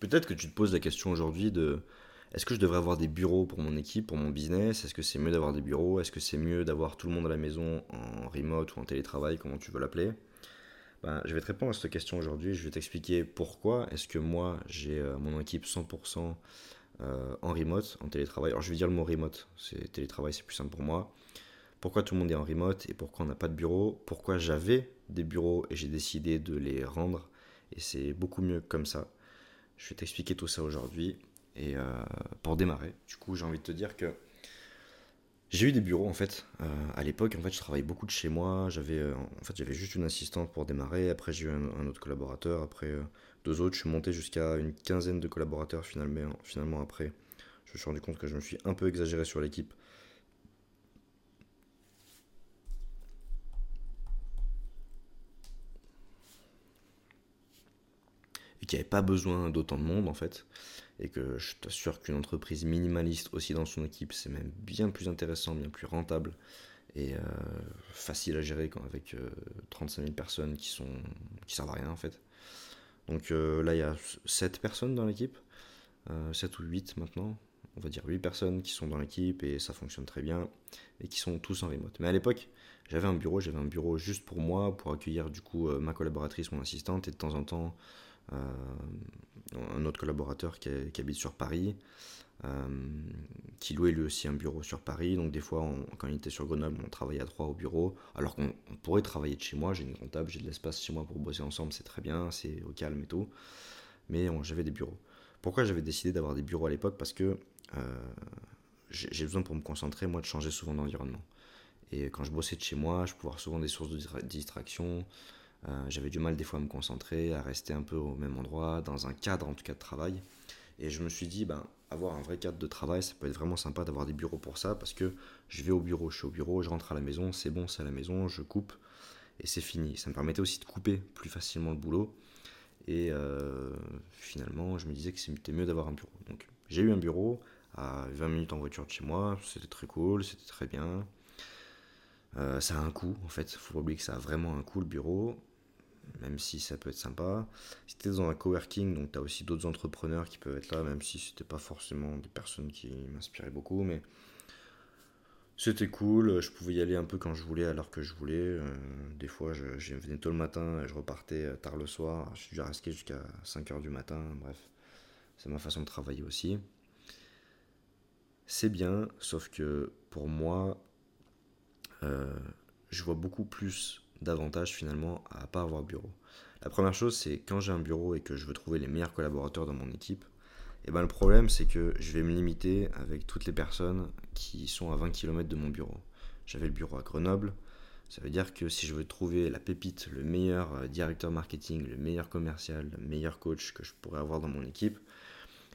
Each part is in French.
Peut-être que tu te poses la question aujourd'hui de est-ce que je devrais avoir des bureaux pour mon équipe, pour mon business? Est-ce que c'est mieux d'avoir des bureaux? Est-ce que c'est mieux d'avoir tout le monde à la maison en remote ou en télétravail, comment tu veux l'appeler? Ben, Je vais te répondre à cette question aujourd'hui. Je vais t'expliquer pourquoi est-ce que moi j'ai euh, mon équipe 100% euh, en remote, en télétravail. Alors je vais dire le mot remote, c'est télétravail, c'est plus simple pour moi. Pourquoi tout le monde est en remote et pourquoi on n'a pas de bureau? Pourquoi j'avais des bureaux et j'ai décidé de les rendre? Et c'est beaucoup mieux comme ça. Je vais t'expliquer tout ça aujourd'hui. Et euh, pour démarrer, du coup, j'ai envie de te dire que j'ai eu des bureaux en fait. Euh, à l'époque, en fait, je travaillais beaucoup de chez moi. J'avais, euh, en fait, j'avais juste une assistante pour démarrer. Après, j'ai eu un, autre collaborateur. Après, deux autres. Je suis monté jusqu'à une quinzaine de collaborateurs finalement. Finalement, après, je me suis rendu compte que je me suis un peu exagéré sur l'équipe. Et qu'il n'y avait pas besoin d'autant de monde en fait et que je t'assure qu'une entreprise minimaliste aussi dans son équipe, c'est même bien plus intéressant, bien plus rentable et euh, facile à gérer quand, avec 35 euh, 000 personnes qui sont qui servent à rien en fait. Donc euh, là, il y a 7 personnes dans l'équipe, 7 ou 8 maintenant, on va dire 8 personnes qui sont dans l'équipe et ça fonctionne très bien et qui sont tous en remote. Mais à l'époque, j'avais un bureau, j'avais un bureau juste pour moi, pour accueillir du coup ma collaboratrice, mon assistante et de temps en temps un autre collaborateur qui, habite sur Paris, euh, qui louait lui aussi un bureau sur Paris. Donc des fois, quand il était sur Grenoble, on travaillait à trois au bureau, alors qu'on pourrait travailler de chez moi. J'ai une comptable, j'ai de l'espace chez moi pour bosser ensemble, c'est très bien, c'est au calme et tout. Mais j'avais des bureaux. Pourquoi j'avais décidé d'avoir des bureaux à l'époque? Parce que euh, j'ai besoin pour me concentrer, moi, de changer souvent d'environnement. Et quand je bossais de chez moi, je pouvais avoir souvent des sources de distraction. Euh, j'avais du mal des fois à me concentrer, à rester un peu au même endroit, dans un cadre en tout cas de travail. Et je me suis dit, ben, avoir un vrai cadre de travail, ça peut être vraiment sympa d'avoir des bureaux pour ça, parce que je vais au bureau, je suis au bureau, je rentre à la maison, c'est bon, c'est à la maison, je coupe, et c'est fini. Ça me permettait aussi de couper plus facilement le boulot. Et euh, finalement, je me disais que c'était mieux d'avoir un bureau. Donc j'ai eu un bureau à 20 minutes en voiture de chez moi, c'était très cool, c'était très bien. Euh, ça a un coût, en fait. Faut pas oublier que ça a vraiment un coût, le bureau. Même si ça peut être sympa. Si tu es dans un coworking, donc tu as aussi d'autres entrepreneurs qui peuvent être là, même si c'était pas forcément des personnes qui m'inspiraient beaucoup. Mais c'était cool. Je pouvais y aller un peu quand je voulais, l'heure que je voulais. Euh, des fois, je, venais tôt le matin et je repartais euh, tard le soir. Je suis déjà resté jusqu'à 5h du matin. Bref, c'est ma façon de travailler aussi. C'est bien, sauf que pour moi, euh, je vois beaucoup plus d'avantages finalement à pas avoir bureau. La première chose, c'est quand j'ai un bureau et que je veux trouver les meilleurs collaborateurs dans mon équipe, et eh ben le problème c'est que je vais me limiter avec toutes les personnes qui sont à 20 km de mon bureau. J'avais le bureau à Grenoble, ça veut dire que si je veux trouver la pépite, le meilleur euh, directeur marketing, le meilleur commercial, le meilleur coach que je pourrais avoir dans mon équipe,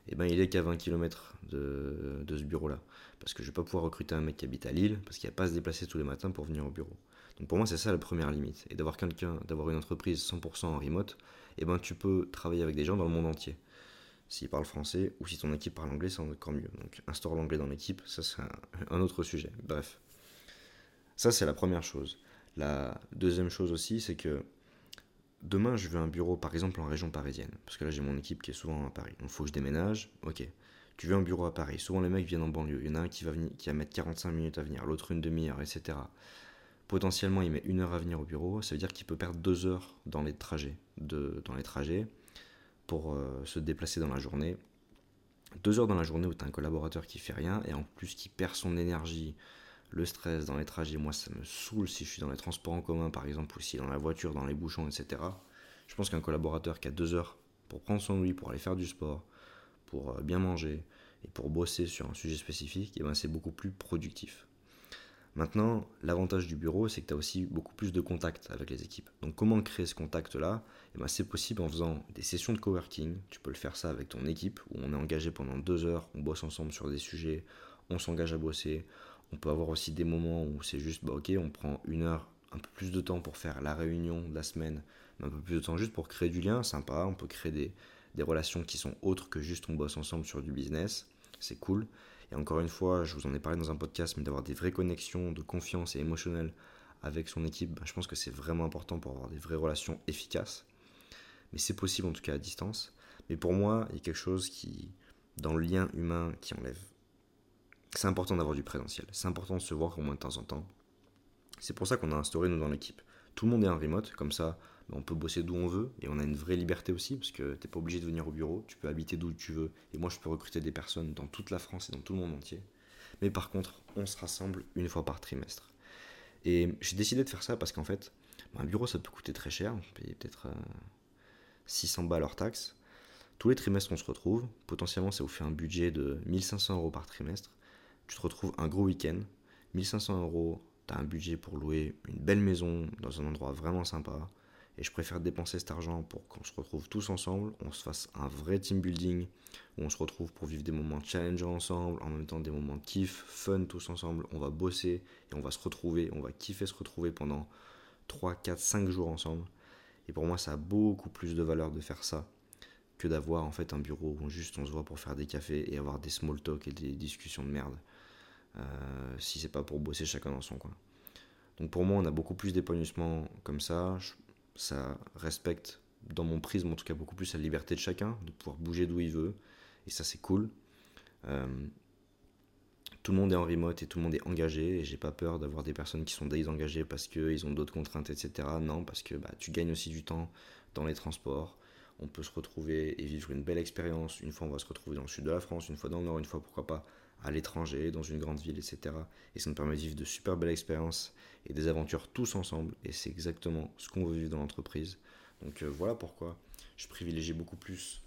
eh ben il est qu'à 20 km de, de ce bureau-là parce que je vais pas pouvoir recruter un mec qui habite à Lille, parce qu'il n'y a pas à se déplacer tous les matins pour venir au bureau. Donc pour moi, c'est ça la première limite. Et d'avoir quelqu'un, d'avoir une entreprise 100% en remote, eh ben tu peux travailler avec des gens dans le monde entier. S'ils parlent français ou si ton équipe parle anglais, c'est encore mieux. Donc instaure l'anglais dans l'équipe, ça c'est un, autre sujet. Bref. Ça c'est la première chose. La deuxième chose aussi, c'est que demain je veux un bureau par exemple en région parisienne. Parce que là j'ai mon équipe qui est souvent à Paris. Donc il faut que je déménage. Ok tu veux un bureau à Paris. Souvent les mecs viennent en banlieue. Il y en a un qui va, venir, qui va mettre 45 minutes à venir, l'autre une demi-heure, etc. Potentiellement, il met une heure à venir au bureau. Ça veut dire qu'il peut perdre deux heures dans les trajets, dans les trajets pour euh, se déplacer dans la journée. Deux heures dans la journée où tu as un collaborateur qui fait rien et en plus qui perd son énergie, le stress dans les trajets. Moi, ça me saoule si je suis dans les transports en commun, par exemple, ou si dans la voiture, dans les bouchons, etc. Je pense qu'un collaborateur qui a deux heures pour prendre son lit, pour aller faire du sport, pour euh, bien manger et pour bosser sur un sujet spécifique, et eh ben c'est beaucoup plus productif. Maintenant, l'avantage du bureau, c'est que tu as aussi beaucoup plus de contacts avec les équipes. Donc comment créer ce contact-là? Eh ben, C'est possible en faisant des sessions de coworking. Tu peux le faire ça avec ton équipe, où on est engagé pendant deux heures, on bosse ensemble sur des sujets, on s'engage à bosser. On peut avoir aussi des moments où c'est juste, bah, ok, on prend une heure, un peu plus de temps pour faire la réunion de la semaine, un peu plus de temps juste pour créer du lien, sympa. On peut créer des, des relations qui sont autres que juste on bosse ensemble sur du business. C'est cool. Et encore une fois, je vous en ai parlé dans un podcast, mais d'avoir des vraies connexions de confiance et émotionnelles avec son équipe, bah, je pense que c'est vraiment important pour avoir des vraies relations efficaces. Mais c'est possible en tout cas à distance. Mais pour moi, il y a quelque chose qui, dans le lien humain, qui enlève. C'est important d'avoir du présentiel. C'est important de se voir au moins de temps en temps. C'est pour ça qu'on a instauré, nous, dans l'équipe. Tout le monde est en remote, comme ça, on peut bosser d'où on veut et on a une vraie liberté aussi parce que t'es pas obligé de venir au bureau, tu peux habiter d'où tu veux et moi je peux recruter des personnes dans toute la France et dans tout le monde entier. Mais par contre, on se rassemble une fois par trimestre. Et j'ai décidé de faire ça parce qu'en fait, un bureau ça peut coûter très cher, on peut-être 600 euh, balles hors taxes. Tous les trimestres on se retrouve, potentiellement ça vous fait un budget de 1500 euros par trimestre. Tu te retrouves un gros week-end, 1500 euros, tu as un budget pour louer une belle maison dans un endroit vraiment sympa. Et je préfère dépenser cet argent pour qu'on se retrouve tous ensemble, on se fasse un vrai team building, où on se retrouve pour vivre des moments challengeants ensemble, en même temps des moments kiff, fun tous ensemble. On va bosser et on va se retrouver, on va kiffer se retrouver pendant 3, 4, 5 jours ensemble. Et pour moi, ça a beaucoup plus de valeur de faire ça que d'avoir en fait un bureau où juste on se voit pour faire des cafés et avoir des small talk et des discussions de merde. Euh, si c'est pas pour bosser chacun dans son coin. Donc pour moi, on a beaucoup plus d'épanouissement comme ça ça respecte, dans mon prisme en tout cas, beaucoup plus la liberté de chacun, de pouvoir bouger d'où il veut. Et ça, c'est cool. Euh, tout le monde est en remote et tout le monde est engagé. Et j'ai pas peur d'avoir des personnes qui sont désengagées parce qu'ils ont d'autres contraintes, etc. Non, parce que bah, tu gagnes aussi du temps dans les transports. On peut se retrouver et vivre une belle expérience. Une fois, on va se retrouver dans le sud de la France, une fois dans le nord, une fois, pourquoi pas, à l'étranger, dans une grande ville, etc. Et ça nous permet de vivre de super belles expériences et des aventures tous ensemble. Et c'est exactement ce qu'on veut vivre dans l'entreprise. Donc euh, voilà pourquoi je privilégie beaucoup plus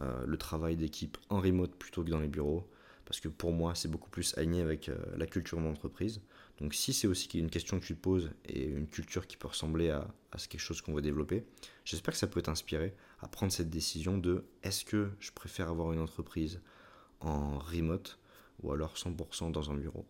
euh, le travail d'équipe en remote plutôt que dans les bureaux. Parce que pour moi, c'est beaucoup plus aligné avec euh, la culture de l'entreprise. Donc si c'est aussi une question que tu te poses et une culture qui peut ressembler à, à quelque chose qu'on veut développer, j'espère que ça peut t'inspirer à prendre cette décision de est-ce que je préfère avoir une entreprise en remote ou alors 100% dans un bureau.